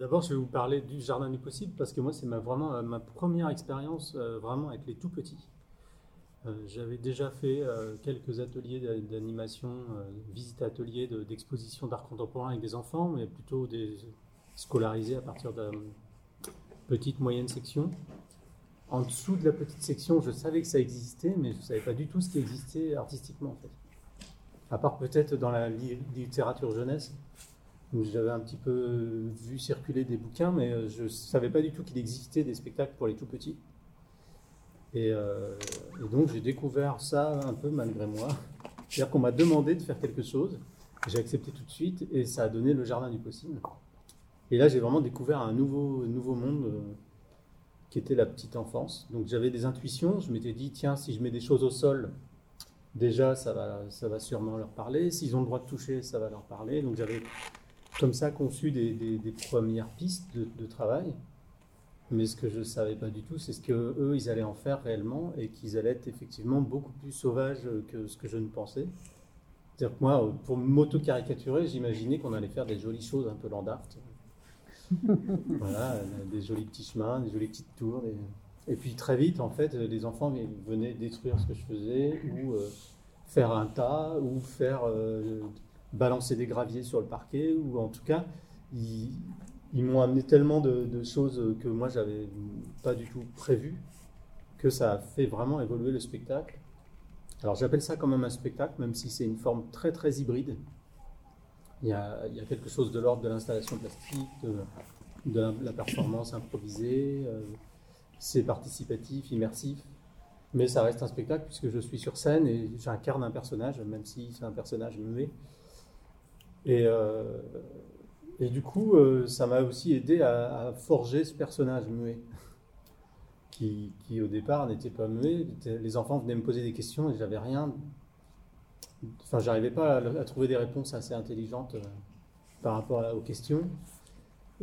D'abord, je vais vous parler du Jardin du Possible parce que moi, c'est ma, vraiment euh, ma première expérience euh, vraiment avec les tout petits. Euh, J'avais déjà fait quelques ateliers d'a- d'animation, visites ateliers de- d'exposition d'art contemporain avec des enfants, mais plutôt des scolarisés à partir de petite, moyenne section. En dessous de la petite section, je savais que ça existait, mais je ne savais pas du tout ce qui existait artistiquement en fait. À part peut-être dans la li- littérature jeunesse, où j'avais un petit peu vu circuler des bouquins, mais euh, je ne savais pas du tout qu'il existait des spectacles pour les tout petits. Et, euh, et donc j'ai découvert ça un peu malgré moi. C'est-à-dire qu'on m'a demandé de faire quelque chose, j'ai accepté tout de suite, et ça a donné le jardin du possible. Et là j'ai vraiment découvert un nouveau, nouveau monde euh, qui était la petite enfance. Donc j'avais des intuitions, je m'étais dit, tiens, si je mets des choses au sol, déjà ça va, ça va sûrement leur parler. S'ils ont le droit de toucher, ça va leur parler. Donc j'avais comme ça conçu des, des- des premières pistes de, de travail. Mais ce que je ne savais pas du tout, c'est ce que eux, ils allaient en faire réellement et qu'ils allaient être effectivement beaucoup plus sauvages que ce que je ne pensais. C'est-à-dire que moi, pour m'auto-caricaturer, j'imaginais qu'on allait faire des jolies choses un peu land art. voilà, des jolis petits chemins, des jolies petites tours. des- Et puis très vite, en fait, les enfants venaient détruire ce que je faisais ou euh, faire un tas ou faire euh, balancer des graviers sur le parquet ou en tout cas, ils, m'ont amené tellement de, choses que moi j'avais pas du tout prévues que ça a fait vraiment évoluer le spectacle. Alors j'appelle ça quand même un spectacle, même si c'est une forme très très hybride. Il y a, il y a quelque chose de l'ordre de l'installation plastique, de, la performance improvisée, euh, c'est participatif, immersif, mais ça reste un spectacle puisque je suis sur scène et j'incarne un personnage, même si c'est un personnage muet. Et, euh, et du coup, euh, ça m'a aussi aidé à, forger ce personnage muet, qui, qui au départ n'était pas muet. Les enfants venaient me poser des questions et j'avais rien. Enfin, j'arrivais pas à, trouver des réponses assez intelligentes euh, par rapport aux questions.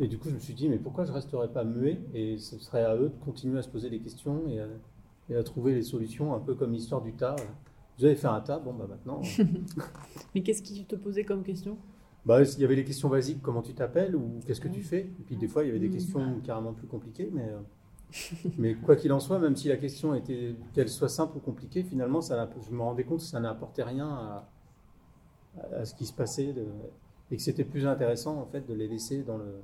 Et du coup, je me suis dit, mais pourquoi je resterais pas muet? Et ce serait à eux de continuer à se poser des questions et à, et à trouver les solutions, un peu comme l'histoire du tas. Vous avez fait un tas, bon, bah maintenant. Mais qu'est-ce qui te posait comme question? Bah, il y avait les questions basiques, comment tu t'appelles ou qu'est-ce que tu fais? Et puis des fois, il y avait des Mm. questions carrément plus compliquées, mais, euh, mais quoi qu'il en soit, même si la question était, qu'elle soit simple ou compliquée, finalement, ça je me rendais compte que ça n'apportait rien à, à ce qui se passait de- et que c'était plus intéressant en fait de les laisser dans le,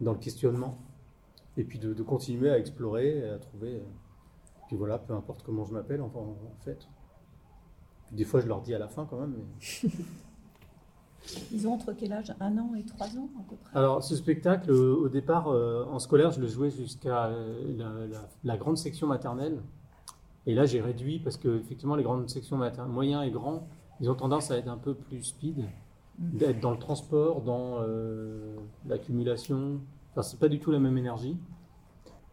dans le questionnement et puis de, de continuer à explorer et à trouver. euh, Puis voilà, peu importe comment je m'appelle en fait. Des fois, je leur dis à la fin quand même. Mais... Ils ont entre quel âge? Un an et trois ans à peu près? Alors, ce spectacle, au départ, euh, en scolaire, je le jouais jusqu'à euh, la, la- la grande section maternelle. Et là, j'ai réduit parce que, effectivement, les grandes sections maternelles, moyens et grands, ils ont tendance à être un peu plus speed, d'être dans le transport, dans euh, l'accumulation. Enfin, c'est pas du tout la même énergie.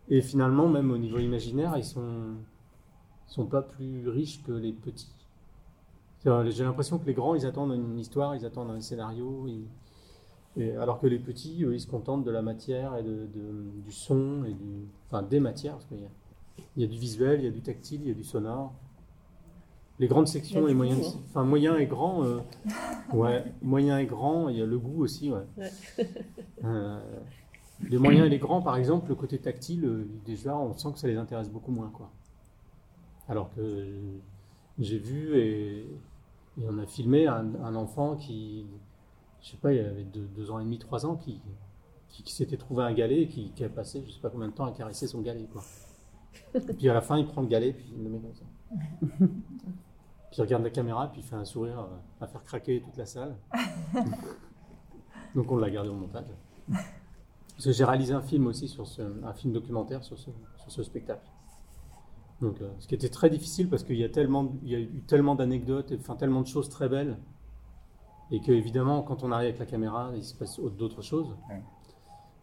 Et finalement, même au niveau imaginaire, ils sont, sont pas plus riches que les petits. J'ai l'impression que les grands, ils attendent une histoire, ils attendent un scénario. et alors que les petits, eux, ils se contentent de la matière et de, de- du son et du, enfin des matières, parce qu'il y a, il y a du visuel, il y a du tactile, il y a du sonore. Les grandes sections moyennes, goût, hein. enfin moyen et grand, euh, ouais, moyen et grand, il y a le goût aussi, ouais. Ouais. Euh, les moyens et les grands, par exemple, le côté tactile, euh, déjà, on sent que ça les intéresse beaucoup moins, quoi. Alors que j'ai vu et, et on a filmé un, un enfant qui, je sais pas, il avait deux, deux ans et demi, trois ans, qui, qui, qui s'était trouvé un galet et qui, qui a passé je sais pas combien de temps à caresser son galet, quoi. Et puis à la fin, il prend le galet puis il le met comme ça. Puis il regarde la caméra puis il fait un sourire euh, à faire craquer toute la salle. Donc on l'a gardé au montage. Parce que j'ai réalisé un film aussi, sur ce, un film documentaire sur ce, sur ce spectacle. Donc, euh, ce qui était très difficile parce qu'il y a tellement, il y a eu tellement d'anecdotes, enfin tellement de choses très belles, et que évidemment, quand on arrive avec la caméra, il se passe autre- d'autres choses. Ouais.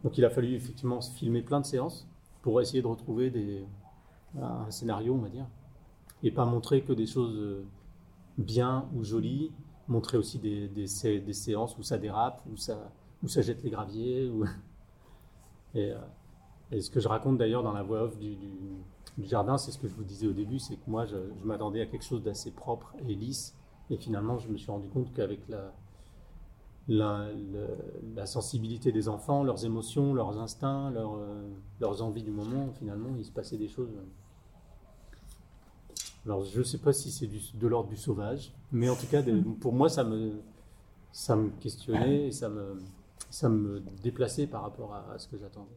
Donc, il a fallu effectivement filmer plein de séances pour essayer de retrouver des, un scénario, on va dire, et pas montrer que des choses euh, bien ou jolies, montrer aussi des, des, sé- des séances où ça dérape, où ça, où ça jette les graviers. Où... Et, euh, et ce que je raconte d'ailleurs dans la voix off du, du, du jardin, c'est ce que je vous disais au début, c'est que moi, je, je m'attendais à quelque chose d'assez propre et lisse. Et finalement, je me suis rendu compte qu'avec la, la, sensibilité des enfants, leurs émotions, leurs instincts, leurs envies du moment. Finalement, il se passait des choses. Alors, je ne sais pas si c'est de l'ordre du sauvage, mais en tout cas, mm. pour moi, ça me, ça me questionnait et ça me, ça me déplaçait par rapport à ce que j'attendais.